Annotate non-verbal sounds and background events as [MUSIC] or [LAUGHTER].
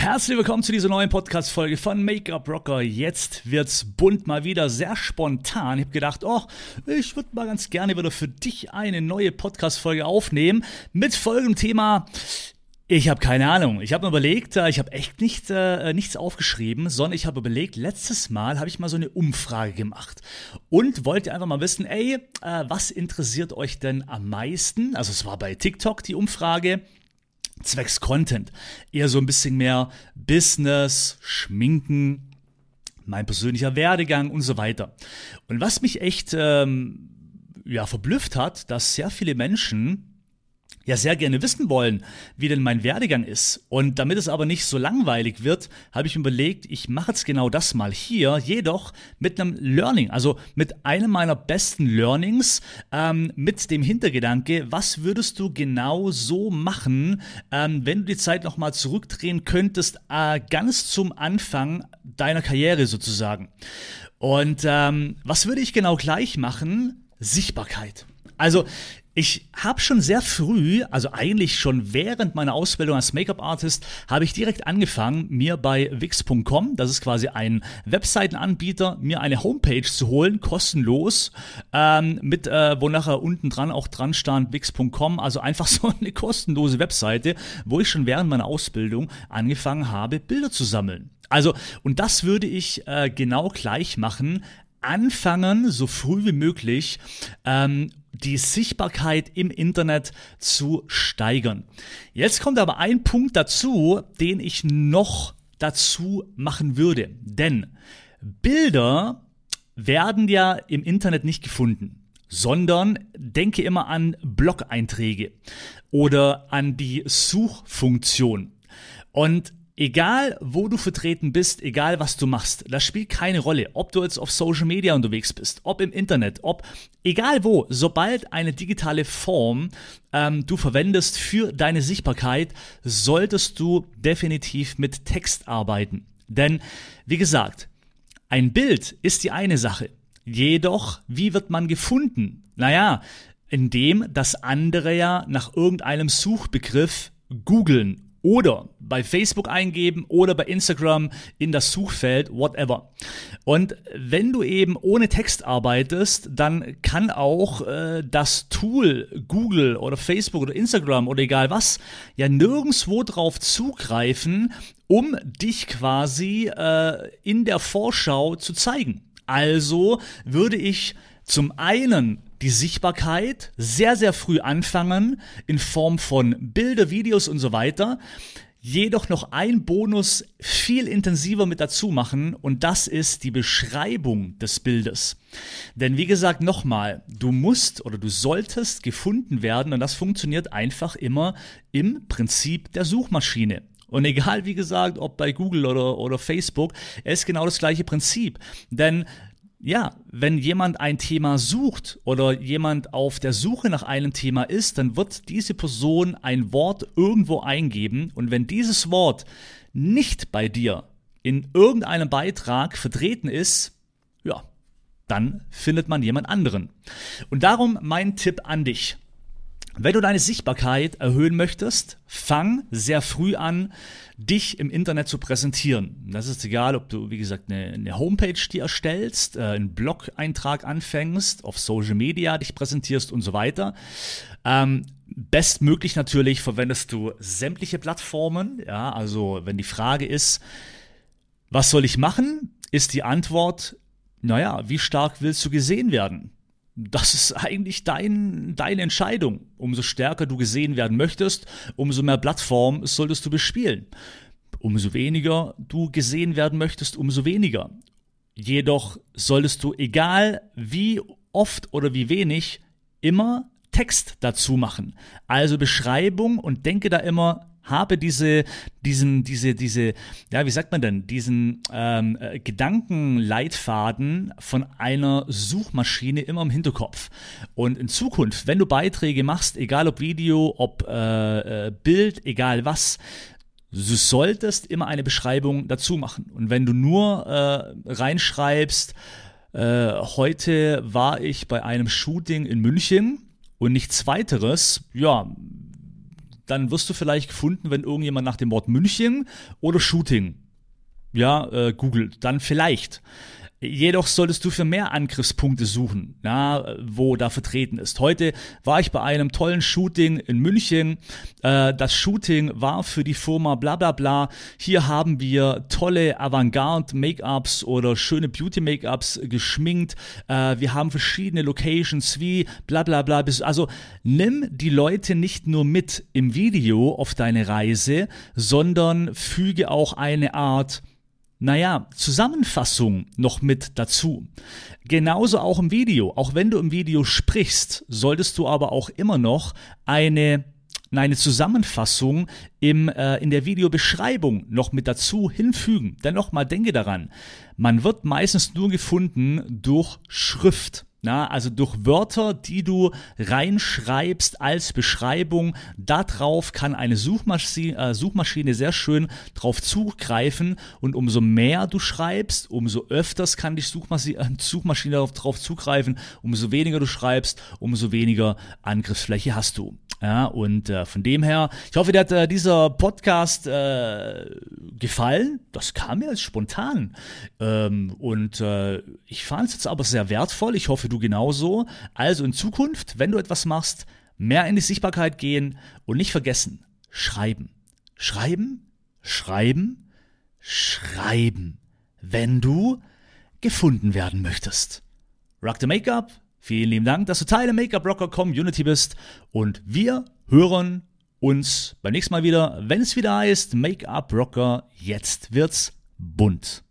Herzlich willkommen zu dieser neuen Podcast-Folge von Make-up Rocker. Jetzt wird's bunt mal wieder, sehr spontan. Ich habe gedacht, oh, ich würde mal ganz gerne wieder für dich eine neue Podcast-Folge aufnehmen mit folgendem Thema. Ich habe keine Ahnung. Ich habe mir überlegt, äh, ich habe echt nicht, äh, nichts aufgeschrieben, sondern ich habe überlegt, letztes Mal habe ich mal so eine Umfrage gemacht und wollte einfach mal wissen, ey, äh, was interessiert euch denn am meisten? Also es war bei TikTok die Umfrage zwecks Content. Eher so ein bisschen mehr Business, Schminken, mein persönlicher Werdegang und so weiter. Und was mich echt ähm, ja, verblüfft hat, dass sehr viele Menschen ja sehr gerne wissen wollen, wie denn mein Werdegang ist. Und damit es aber nicht so langweilig wird, habe ich mir überlegt, ich mache jetzt genau das mal hier, jedoch mit einem Learning, also mit einem meiner besten Learnings, ähm, mit dem Hintergedanke, was würdest du genau so machen, ähm, wenn du die Zeit nochmal zurückdrehen könntest, äh, ganz zum Anfang deiner Karriere sozusagen. Und ähm, was würde ich genau gleich machen? Sichtbarkeit. Also ich habe schon sehr früh, also eigentlich schon während meiner Ausbildung als Make-up-Artist, habe ich direkt angefangen, mir bei Wix.com, das ist quasi ein Webseitenanbieter, mir eine Homepage zu holen, kostenlos, ähm, mit, äh, wo nachher unten dran auch dran stand Wix.com, also einfach [LAUGHS] so eine kostenlose Webseite, wo ich schon während meiner Ausbildung angefangen habe, Bilder zu sammeln. Also, und das würde ich äh, genau gleich machen, anfangen, so früh wie möglich, ähm, die Sichtbarkeit im Internet zu steigern. Jetzt kommt aber ein Punkt dazu, den ich noch dazu machen würde. Denn Bilder werden ja im Internet nicht gefunden, sondern denke immer an Blog-Einträge oder an die Suchfunktion. Und Egal, wo du vertreten bist, egal was du machst, das spielt keine Rolle. Ob du jetzt auf Social Media unterwegs bist, ob im Internet, ob egal wo, sobald eine digitale Form ähm, du verwendest für deine Sichtbarkeit, solltest du definitiv mit Text arbeiten. Denn, wie gesagt, ein Bild ist die eine Sache. Jedoch, wie wird man gefunden? Naja, indem das andere ja nach irgendeinem Suchbegriff googeln oder bei Facebook eingeben oder bei Instagram in das Suchfeld, whatever. Und wenn du eben ohne Text arbeitest, dann kann auch äh, das Tool Google oder Facebook oder Instagram oder egal was ja nirgendwo drauf zugreifen, um dich quasi äh, in der Vorschau zu zeigen. Also würde ich zum einen die Sichtbarkeit sehr, sehr früh anfangen in Form von Bilder, Videos und so weiter. Jedoch noch ein Bonus viel intensiver mit dazu machen und das ist die Beschreibung des Bildes. Denn wie gesagt, nochmal, du musst oder du solltest gefunden werden und das funktioniert einfach immer im Prinzip der Suchmaschine. Und egal, wie gesagt, ob bei Google oder, oder Facebook, es ist genau das gleiche Prinzip. Denn ja, wenn jemand ein Thema sucht oder jemand auf der Suche nach einem Thema ist, dann wird diese Person ein Wort irgendwo eingeben und wenn dieses Wort nicht bei dir in irgendeinem Beitrag vertreten ist, ja, dann findet man jemand anderen. Und darum mein Tipp an dich. Wenn du deine Sichtbarkeit erhöhen möchtest, fang sehr früh an, dich im Internet zu präsentieren. Das ist egal, ob du, wie gesagt, eine, eine Homepage dir erstellst, äh, einen Blog-Eintrag anfängst, auf Social Media dich präsentierst und so weiter. Ähm, bestmöglich natürlich verwendest du sämtliche Plattformen. Ja, also wenn die Frage ist, was soll ich machen, ist die Antwort, naja, wie stark willst du gesehen werden? Das ist eigentlich dein, deine Entscheidung. Umso stärker du gesehen werden möchtest, umso mehr Plattform solltest du bespielen. Umso weniger du gesehen werden möchtest, umso weniger. Jedoch solltest du, egal wie oft oder wie wenig, immer Text dazu machen. Also Beschreibung und denke da immer habe diese, diesen, diese, diese, ja, wie sagt man denn, diesen ähm, äh, Gedankenleitfaden von einer Suchmaschine immer im Hinterkopf. Und in Zukunft, wenn du Beiträge machst, egal ob Video, ob äh, äh, Bild, egal was, Du solltest immer eine Beschreibung dazu machen. Und wenn du nur äh, reinschreibst, äh, heute war ich bei einem Shooting in München und nichts weiteres, ja, dann wirst du vielleicht gefunden, wenn irgendjemand nach dem Wort München oder Shooting ja, äh, googelt, dann vielleicht. Jedoch solltest du für mehr Angriffspunkte suchen, ja, wo da vertreten ist. Heute war ich bei einem tollen Shooting in München. Äh, das Shooting war für die Firma bla bla bla. Hier haben wir tolle Avantgarde-Make-ups oder schöne Beauty-Make-ups geschminkt. Äh, wir haben verschiedene Locations wie bla bla bla. Also nimm die Leute nicht nur mit im Video auf deine Reise, sondern füge auch eine Art naja, Zusammenfassung noch mit dazu. Genauso auch im Video. Auch wenn du im Video sprichst, solltest du aber auch immer noch eine eine Zusammenfassung im, äh, in der Videobeschreibung noch mit dazu hinfügen. Denn nochmal, denke daran, man wird meistens nur gefunden durch Schrift. Na, also durch Wörter, die du reinschreibst als Beschreibung, darauf kann eine Suchmaschine, äh, Suchmaschine sehr schön drauf zugreifen und umso mehr du schreibst, umso öfters kann die Suchmaschine, äh, Suchmaschine darauf, zugreifen, umso weniger du schreibst, umso weniger Angriffsfläche hast du. Ja, und äh, von dem her, ich hoffe, dir hat äh, dieser Podcast äh, gefallen. Das kam mir als spontan. Ähm, und äh, ich fand es jetzt aber sehr wertvoll. Ich hoffe, du genauso. Also in Zukunft, wenn du etwas machst, mehr in die Sichtbarkeit gehen und nicht vergessen, schreiben. Schreiben, schreiben, schreiben. Wenn du gefunden werden möchtest. Rock the Make-up Vielen lieben Dank, dass du Teil der Make-up Rocker Community bist und wir hören uns beim nächsten Mal wieder, wenn es wieder heißt Make-up Rocker, jetzt wird's bunt.